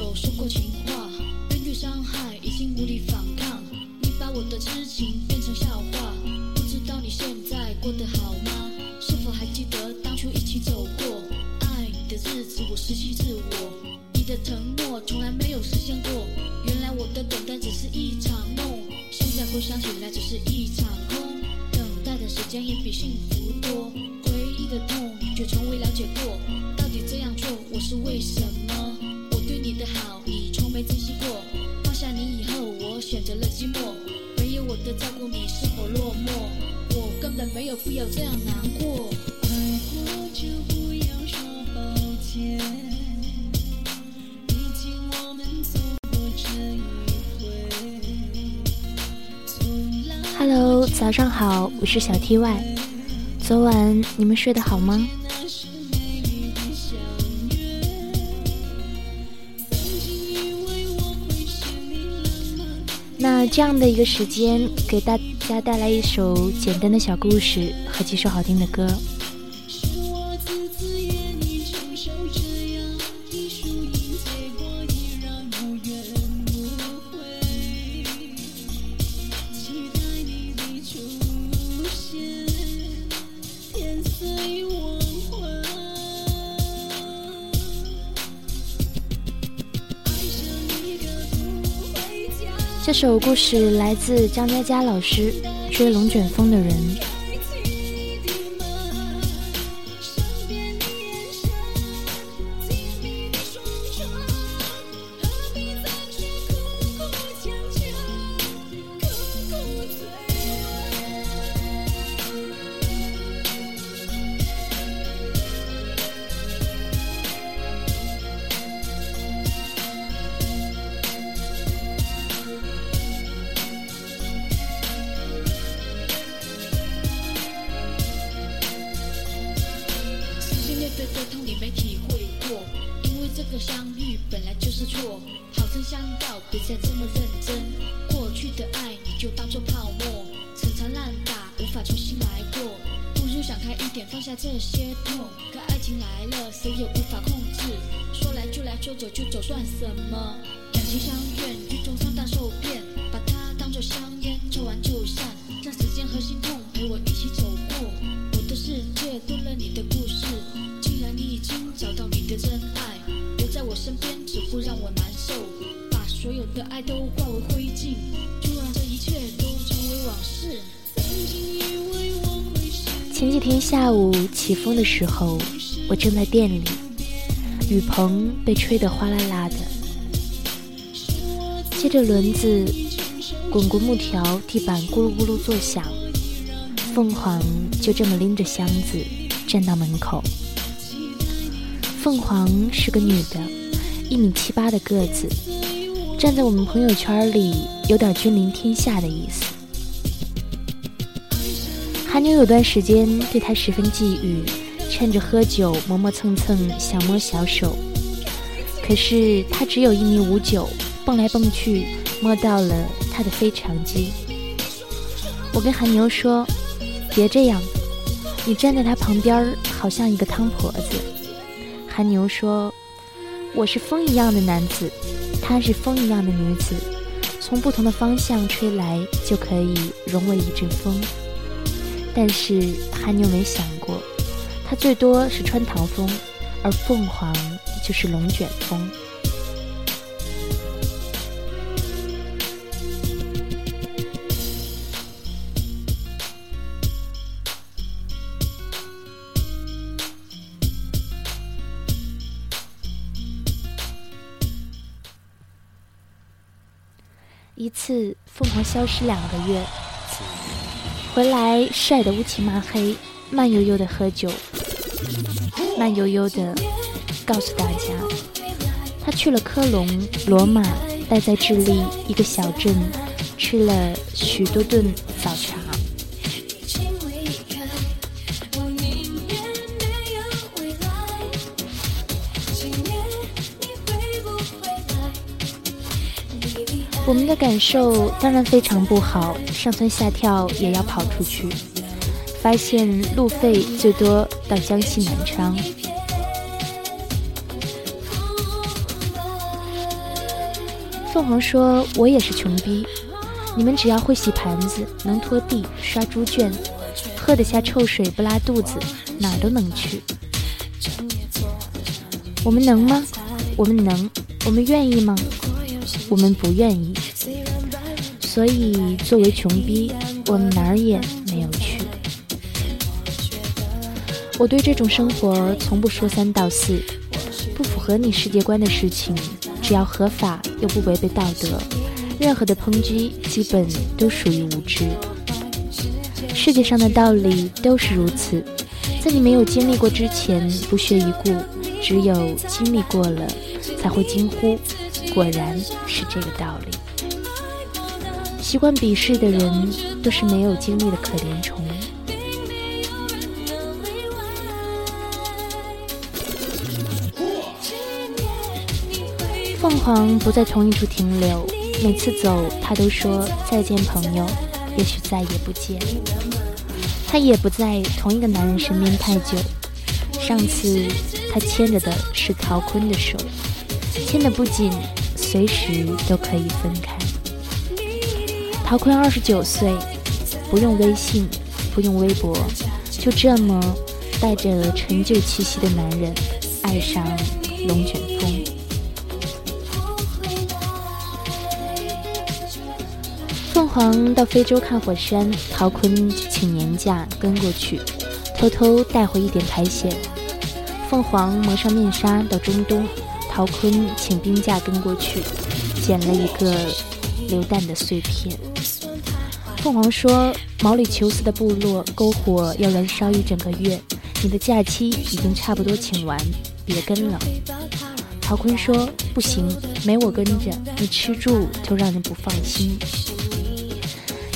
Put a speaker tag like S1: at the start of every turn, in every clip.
S1: 有说过情话，面对伤害已经无力反抗。你把我的痴情变成笑话，不知道你现在过得好吗？是否还记得当初一起走过爱你的日子？我失去自我，你的承诺从来没有实现过。原来我的等待只是一场梦，现在回想起来只是一场空。等待的时间也比幸福多，回忆的痛却从未了解过。
S2: 早上好，我是小 T Y。昨晚你们睡得好吗？
S3: 那，
S2: 这样的一个时间，给大家带来一首简单的小故事和几首好听的歌。
S3: 这
S2: 首故事来自张嘉佳老师，《追龙卷风的人》。
S1: 个相遇本来就是错。好生相告，别再这么认真。过去的爱你就当做泡沫，陈缠烂打，无法重新来过。不如想开一点，放下这些痛。可爱情来了，谁也无法控制。说来就来，说走就走，算什么？两情相悦，剧中上当受骗，把它当作香烟，抽完就散。让时间和心痛陪我一起走过。我的世界多了你的都化为灰烬，就让这一切都成为往事。
S2: 前几天下午起风的时候，我正在店里，雨棚被吹得哗啦啦的，接着轮子滚过木条，地板咕噜咕噜作响。凤凰就这么拎着箱子站到门口。凤凰是个女的，一米七八的个子，站在我们朋友圈里有点君临天下的意思。韩牛有段时间对他十分觊觎，趁着喝酒磨磨蹭蹭想摸小手，可是他只有一米五九，蹦来蹦去摸到了他的非常肌。我跟韩牛说：“别这样，你站在他旁边好像一个汤婆子。”韩牛说：“我是风一样的男子，她是风一样的女子，从不同的方向吹来就可以融为一阵风。”但是韩牛没想过，她最多是穿堂风，而凤凰就是龙卷风。消失两个月，回来晒得乌漆嘛黑，慢悠悠的喝酒，慢悠悠的告诉大家，他去了科隆、罗马，待在智利一个小镇，吃了许多顿早茶。
S3: 我
S2: 们的感受当然非常不好，上蹿下跳也要跑出去，发现路费最多到江西南昌。凤凰说：“我也是穷逼，你们只要会洗盘子，能拖地、刷猪圈，喝得下臭水不拉肚子，哪儿都能去。我们能吗？我们能。我们愿意吗？我们不愿意。所以，作为穷逼，我们哪儿也没有去。我对这种生活从不说三道四，不符合你世界观的事情。”只要合法又不违背道德，任何的抨击基本都属于无知。世界上的道理都是如此，在你没有经历过之前不屑一顾，只有经历过了才会惊呼，果然是这个道理。习惯鄙视的人都是没有经历的可怜虫。凤凰不在同一处停留，每次走，他都说再见，朋友，也许再也不见。他也不在同一个男人身边太久。上次他牵着的是陶坤的手，牵得不紧，随时都可以分开。陶坤二十九岁，不用微信，不用微博，就这么带着陈旧气息的男人，爱上龙卷风。凤凰到非洲看火山，陶坤请年假跟过去，偷偷带回一点苔藓。凤凰蒙上面纱到中东，陶坤请病假跟过去，捡了一个流弹的碎片。凤凰说：“毛里求斯的部落篝火要燃烧一整个月，你的假期已经差不多请完，别跟了。”陶坤说：“不行，没我跟着，你吃住就让人不放心。”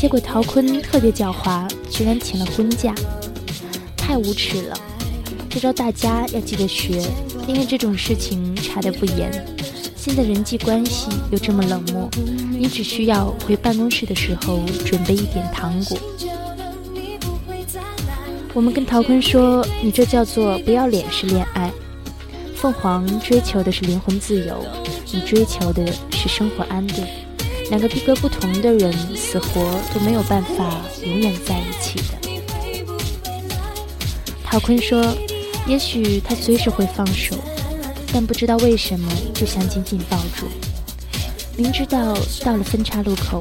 S2: 结果陶坤特别狡猾，居然请了婚假，太无耻了！这招大家要记得学，因为这种事情查得不严。现在人际关系又这么冷漠，你只需要回办公室的时候准备一点糖果。我们跟陶坤说：“你这叫做不要脸式恋爱。”凤凰追求的是灵魂自由，你追求的是生活安定。两个逼格不同的人，死活都没有办法永远在一起的。陶坤说：“也许他随时会放手，但不知道为什么就想紧紧抱住。明知道到了分岔路口，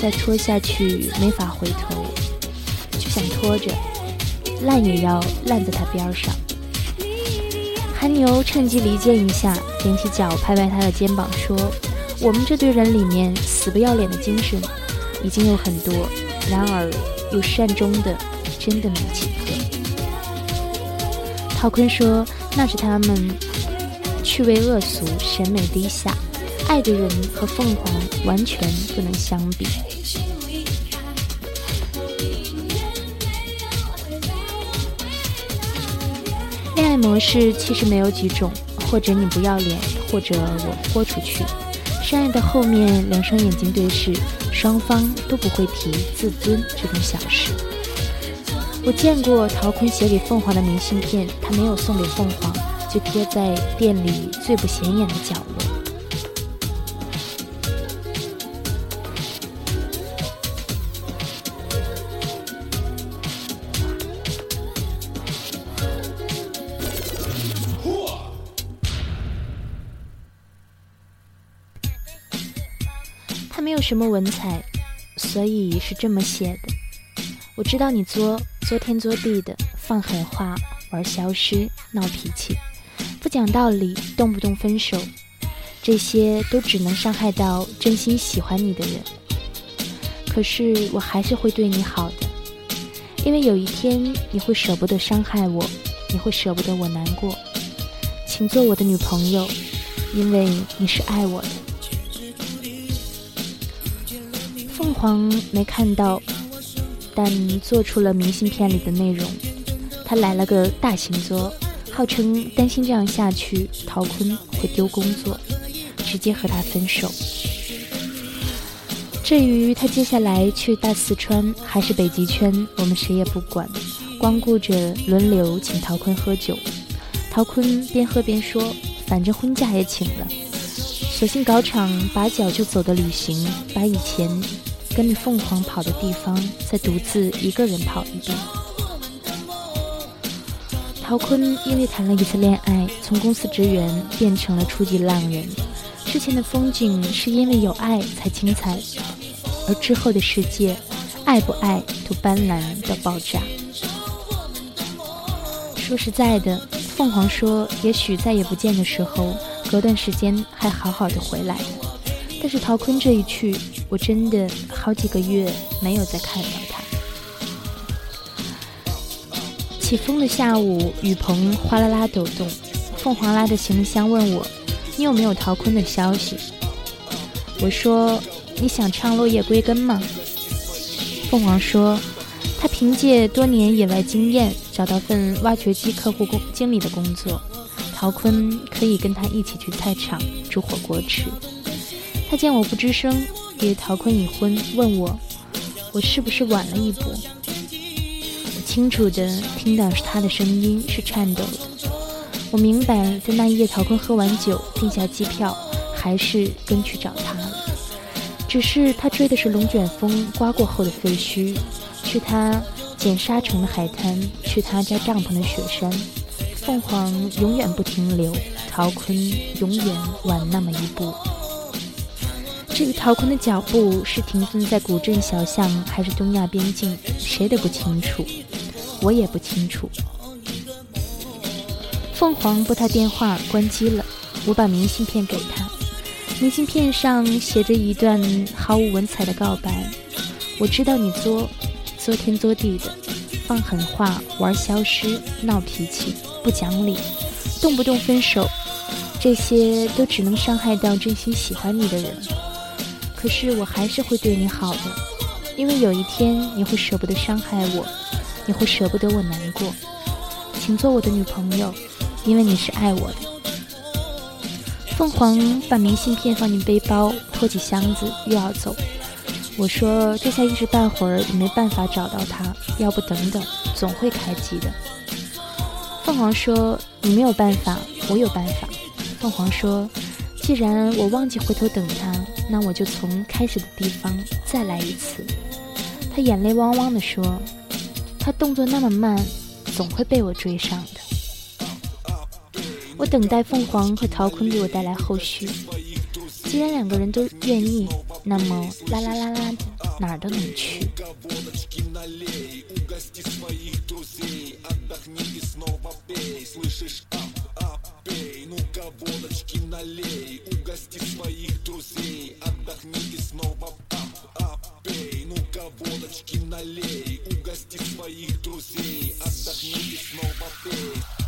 S2: 再拖下去没法回头，就想拖着，烂也要烂在他边上。”韩牛趁机离间一下，踮起脚拍拍他的肩膀说。我们这队人里面死不要脸的精神已经有很多，然而有善终的真的没几个。陶坤说：“那是他们趣味恶俗，审美低下，爱的人和凤凰完全不能相比。”恋爱模式其实没有几种，或者你不要脸，或者我豁出去。相爱的后面，两双眼睛对视，双方都不会提自尊这种小事。我见过陶坤写给凤凰的明信片，他没有送给凤凰，就贴在店里最不显眼的角落。他没有什么文采，所以是这么写的。我知道你作作天作地的，放狠话，玩消失，闹脾气，讲道理，动不动分手，这些都只能伤害到真心喜欢你的人。可是我还是会对你好的，因为有一天你会舍不得伤害我，你会舍不得我难过。请做我的女朋友，因为你是爱我的。凤凰没看到，但做出了明信片里的内容。他来了个大型作，号称担心这样下去，陶坤会丢工作，直接和他分手。至于他接下来去大四川还是北极圈，我们谁也不管，光顾着轮流请陶坤喝酒。陶坤边喝边说：“反正婚假也请了，索性搞场拔脚就走的旅行，把以前跟着凤凰跑的地方再独自一个人跑一遍。陶坤因为谈了一次恋爱，从公司职员变成了初级浪人。之前的风景是因为有爱才精彩，而之后的世界，爱不爱都斑斓到爆炸。说实在的，凤凰说，也许再也不见的时候，隔段时间还好好的回来。但是陶坤这一去，我真的好几个月没有再看到他。起风的下午，雨棚哗啦啦抖动，凤凰拉着行李箱问我：“你有没有陶坤的消息？”我说：“你想唱《落叶归根》吗？”凤凰说。他凭借多年野外经验找到份挖掘机客户工经理的工作，陶坤可以跟他一起去菜场煮火锅吃。他见我不吱声，以为陶坤已婚，问我我是不是晚了一步。清楚的听到是他的声音是颤抖的。我明白，在那一夜陶坤喝完酒订下机票，还是跟去找他了。只是他追的是龙卷风刮过后的废墟。去他捡沙城的海滩，去他家帐篷的雪山。凤凰永远不停留，陶坤永远晚那么一步。至于陶坤的脚步是停顿在古镇小巷，还是东亚边境，谁都不清楚，我也不清楚。凤凰拨他电话，关机了。我把明信片给他，明信片上写着一段毫无文采的告白。我知道你作。作天作地的，放狠话，玩消失，闹脾气，不讲理，动不动分手，这些都只能伤害到真心喜欢你的人。可是我还是会对你好的，因为有一天你会舍不得伤害我，你会舍不得我难过。请做我的女朋友，因为你是爱我的。凤凰把明信片放进背包，拖起箱子又要走。我说：“这下一时半会儿也没办法找到他，要不等等，总会开机的。”凤凰说：“你没有办法，我有办法。”凤凰说：“既然我忘记回头等他，那我就从开始的地方再来一次。”他眼泪汪汪地说：“他动作那么慢，总会被我追上的。我等待凤凰和曹坤给我带来后续。既然两个人都愿意，那么啦啦啦啦的哪儿都能去。Только водочки налей, угости своих друзей Отдохни и снова пей